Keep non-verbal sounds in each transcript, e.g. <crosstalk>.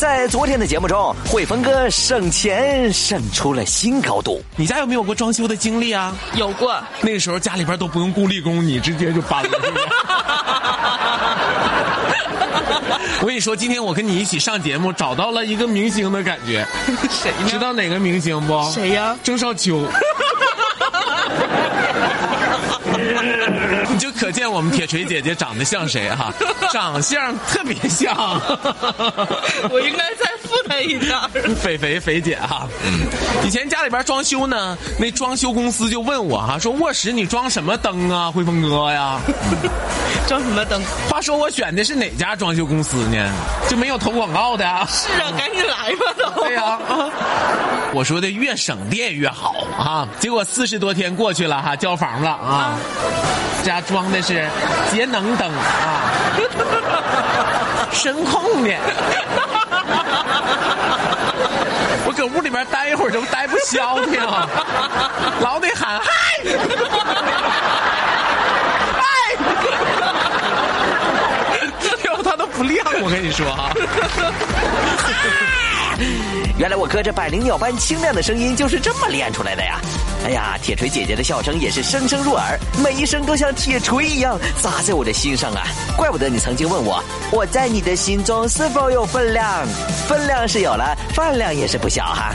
在昨天的节目中，汇丰哥省钱省出了新高度。你家有没有过装修的经历啊？有过。那个时候家里边都不用雇力工，你直接就搬了，是不是？<laughs> 我跟你说，今天我跟你一起上节目，找到了一个明星的感觉。谁呢？知道哪个明星不？谁呀？郑少秋。<laughs> 就可见我们铁锤姐姐长得像谁哈？长相特别像。<laughs> 我应该在 <laughs> 肥肥肥姐哈，嗯，以前家里边装修呢，那装修公司就问我哈，说卧室你装什么灯啊，辉峰哥呀？<laughs> 装什么灯？话说我选的是哪家装修公司呢？就没有投广告的啊？是啊，赶紧来吧都。对呀，我说的越省电越好啊。结果四十多天过去了哈，交房了啊。家装的是节能灯啊，<laughs> 声控的。我搁屋里边待一会儿就待不消停，<laughs> 老得喊嗨，嗨，要不它都不亮。我跟你说哈。<laughs> 原来我哥这百灵鸟般清亮的声音就是这么练出来的呀！哎呀，铁锤姐姐的笑声也是声声入耳，每一声都像铁锤一样砸在我的心上啊！怪不得你曾经问我，我在你的心中是否有分量？分量是有了，饭量也是不小哈。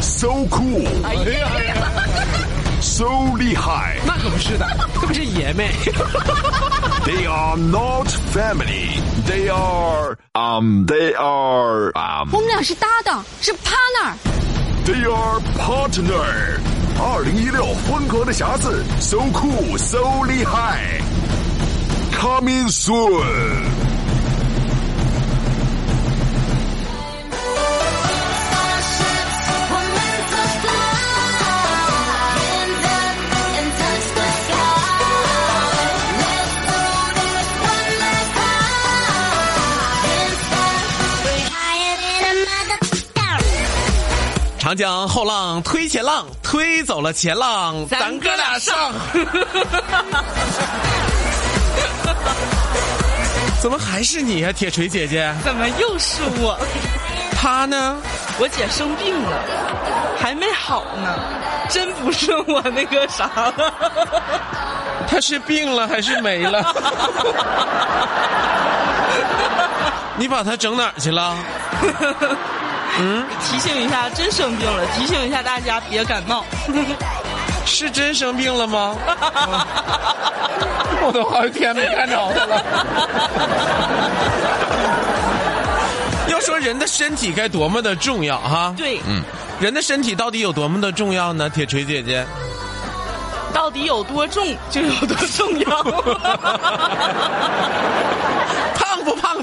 So cool. 哎呀。so 厉害，那可不是的，他们是爷们。They are not family. They are um. They are um. 我们俩是搭档，是 partner. They are partner. 二零一六风格的匣子，so cool, so 厉害。Coming soon. 长江后浪推前浪，推走了前浪，咱哥俩上。<laughs> 怎么还是你呀，铁锤姐姐？怎么又是我？他呢？我姐生病了，还没好呢。真不是我那个啥了。<laughs> 他是病了还是没了？<laughs> 你把他整哪儿去了？嗯，提醒一下，真生病了。提醒一下大家，别感冒。<laughs> 是真生病了吗？<laughs> 我都好几天没看着他了。<laughs> 要说人的身体该多么的重要哈？对，嗯，人的身体到底有多么的重要呢？铁锤姐姐，到底有多重就有多重要。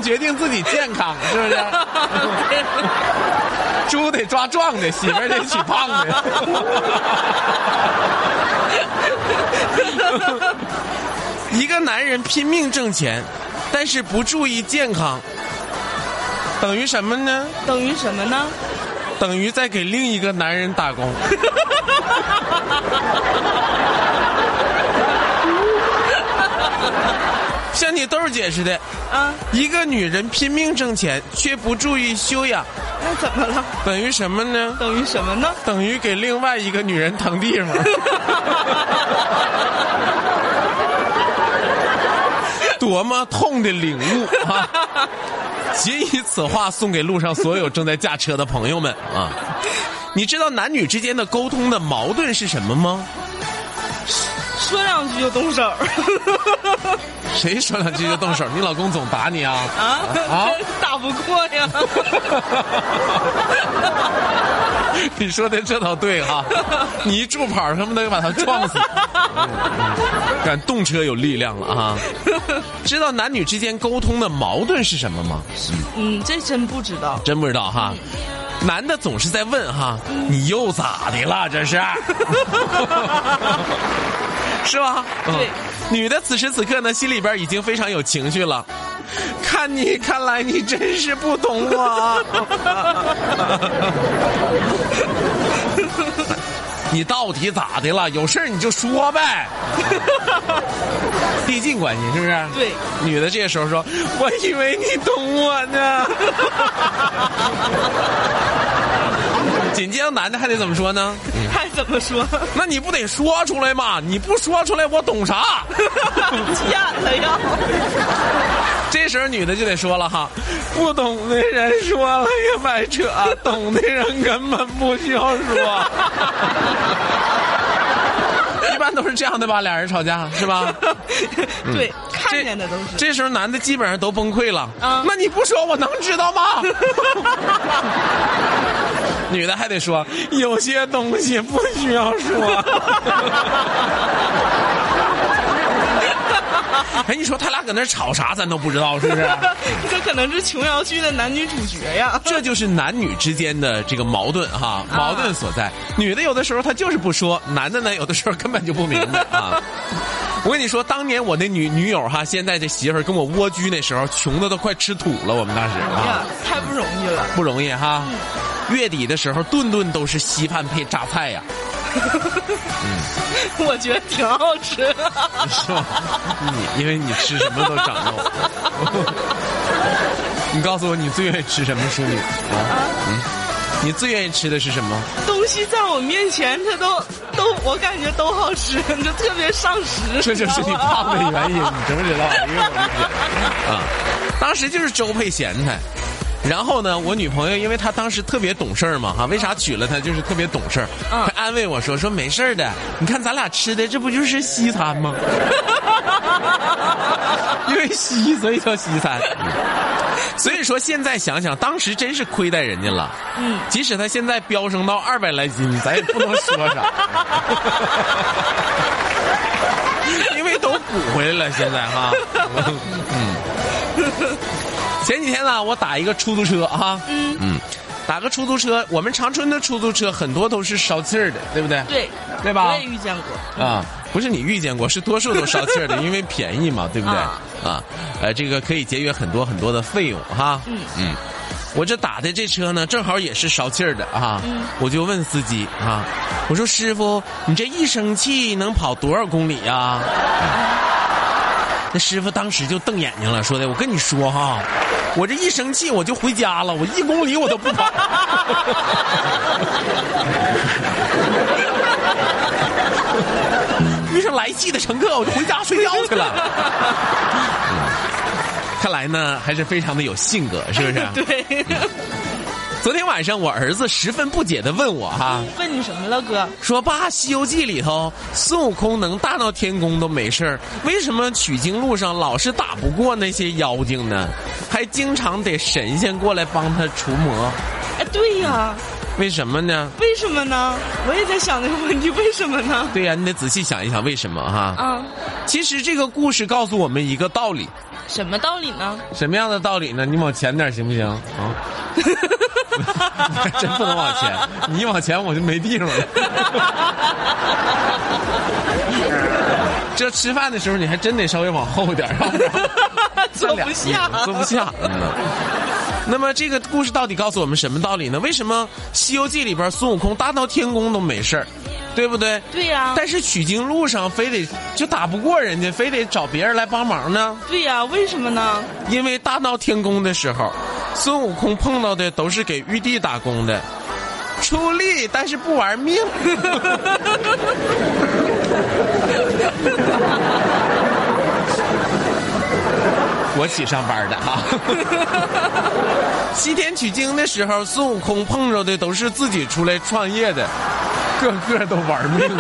决定自己健康，是不是？<laughs> 猪得抓壮的，媳妇儿得娶胖的。<laughs> 一个男人拼命挣钱，但是不注意健康，等于什么呢？等于什么呢？等于在给另一个男人打工。<laughs> 像你豆姐似的，啊，一个女人拼命挣钱，却不注意修养，那怎么了？等于什么呢？等于什么呢？等于给另外一个女人腾地方。<laughs> 多么痛的领悟啊！谨以此话送给路上所有正在驾车的朋友们啊！你知道男女之间的沟通的矛盾是什么吗？说两句就动手。<laughs> 谁说两句就动手？你老公总打你啊？啊啊！<laughs> 打不过呀。<laughs> 你说的这倒对哈，你一助跑什么的就把他撞死。敢动车有力量了啊！知道男女之间沟通的矛盾是什么吗？嗯，这真不知道。真不知道哈。男的总是在问哈，你又咋的了？这是，是吧？对。女的此时此刻呢，心里边已经非常有情绪了。<laughs> 看你，看来你真是不懂我。<laughs> 你到底咋的了？有事你就说呗。<laughs> 递进关系是不是？对。女的这个时候说：“我以为你懂我呢。” <laughs> 紧接着男的还得怎么说呢？<laughs> 还怎么说？<laughs> 那你不得说出来吗？你不说出来，我懂啥？贱了呀！这时候女的就得说了哈，不懂的人说了也白扯，懂的人根本不需要说。一般都是这样的吧？俩人吵架是吧？对，看见的都是。这时候男的基本上都崩溃了。啊，那你不说我能知道吗？女的还得说，有些东西不需要说。<laughs> 哎，你说他俩搁那吵啥，咱都不知道，是不是？<laughs> 这可能是琼瑶剧的男女主角呀。这就是男女之间的这个矛盾哈，矛盾所在。女的有的时候她就是不说，男的呢有的时候根本就不明白啊。<laughs> 我跟你说，当年我那女女友哈，现在这媳妇儿跟我蜗居那时候，穷的都快吃土了。我们当时啊，太不容易了，不容易哈。月底的时候，顿顿都是稀饭配榨菜呀。嗯，<laughs> 我觉得挺好吃的。是吗？你因为你吃什么都长肉。<laughs> 你告诉我，你最愿意吃什么淑女啊？嗯，你最愿意吃的是什么？东西在我面前，它都都，我感觉都好吃，就特别上食。这就是你胖的原因，你知不知道？因为我啊，当时就是粥配咸菜。然后呢，我女朋友因为她当时特别懂事儿嘛，哈，为啥娶了她就是特别懂事儿。她安慰我说：“说没事的，你看咱俩吃的这不就是西餐吗？<laughs> 因为西，所以叫西餐。所以说现在想想，当时真是亏待人家了。嗯，即使他现在飙升到二百来斤，咱也不能说啥，<laughs> 因为都补回来了。现在哈，嗯。”前几天呢，我打一个出租车啊，嗯。嗯，打个出租车，我们长春的出租车很多都是烧气儿的，对不对？对，对吧？我也遇见过。啊，不是你遇见过，是多数都烧气儿的，<laughs> 因为便宜嘛，对不对？啊，呃，这个可以节约很多很多的费用哈。嗯。嗯，我这打的这车呢，正好也是烧气儿的啊，我就问司机啊，我说师傅，你这一生气能跑多少公里呀？那师傅当时就瞪眼睛了，说的：“我跟你说哈，我这一生气我就回家了，我一公里我都不跑。遇上来气的乘客，我就回家睡觉去了。<laughs> 看来呢，还是非常的有性格，是不是？<laughs> 对。”昨天晚上，我儿子十分不解的问我：“哈，问你什么了，哥？说爸，《西游记》里头孙悟空能大闹天宫都没事儿，为什么取经路上老是打不过那些妖精呢？还经常得神仙过来帮他除魔？哎，对呀，为什么呢？为什么呢？我也在想这个问题，为什么呢？对呀，你得仔细想一想为什么哈。啊，其实这个故事告诉我们一个道理。什么道理呢？什么样的道理呢？你往前点行不行？啊。<laughs> 真不能往前，你一往前我就没地方了。<laughs> 这吃饭的时候你还真得稍微往后点，<laughs> 坐不下，坐不下。那么这个故事到底告诉我们什么道理呢？为什么《西游记》里边孙悟空大闹天宫都没事儿，对不对？对呀。但是取经路上非得就打不过人家，非得找别人来帮忙呢？对呀，为什么呢？因为大闹天宫的时候。孙悟空碰到的都是给玉帝打工的，出力但是不玩命。<laughs> 我起上班的哈。<laughs> 西天取经的时候，孙悟空碰着的都是自己出来创业的，个个都玩命。<laughs>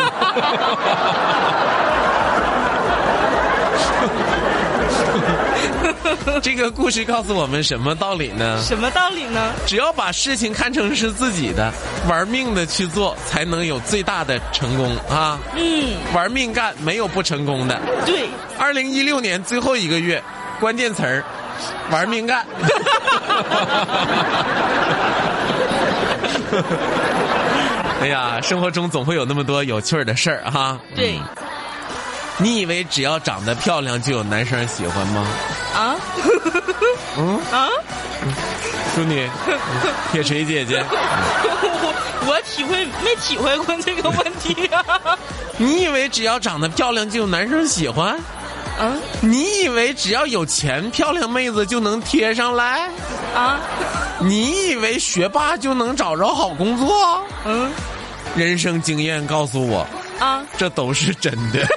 这个故事告诉我们什么道理呢？什么道理呢？只要把事情看成是自己的，玩命的去做，才能有最大的成功啊！嗯，玩命干，没有不成功的。对，二零一六年最后一个月，关键词儿，玩命干。<laughs> 哎呀，生活中总会有那么多有趣儿的事儿哈。对，你以为只要长得漂亮就有男生喜欢吗？啊，嗯啊，淑女，铁锤姐姐，我 <laughs> 我体会没体会过这个问题啊？<laughs> 你以为只要长得漂亮就有男生喜欢？啊你以为只要有钱，漂亮妹子就能贴上来？啊，你以为学霸就能找着好工作？嗯人生经验告诉我，啊，这都是真的。<laughs>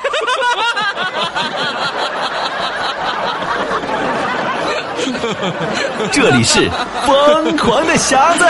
这里是疯狂的匣子。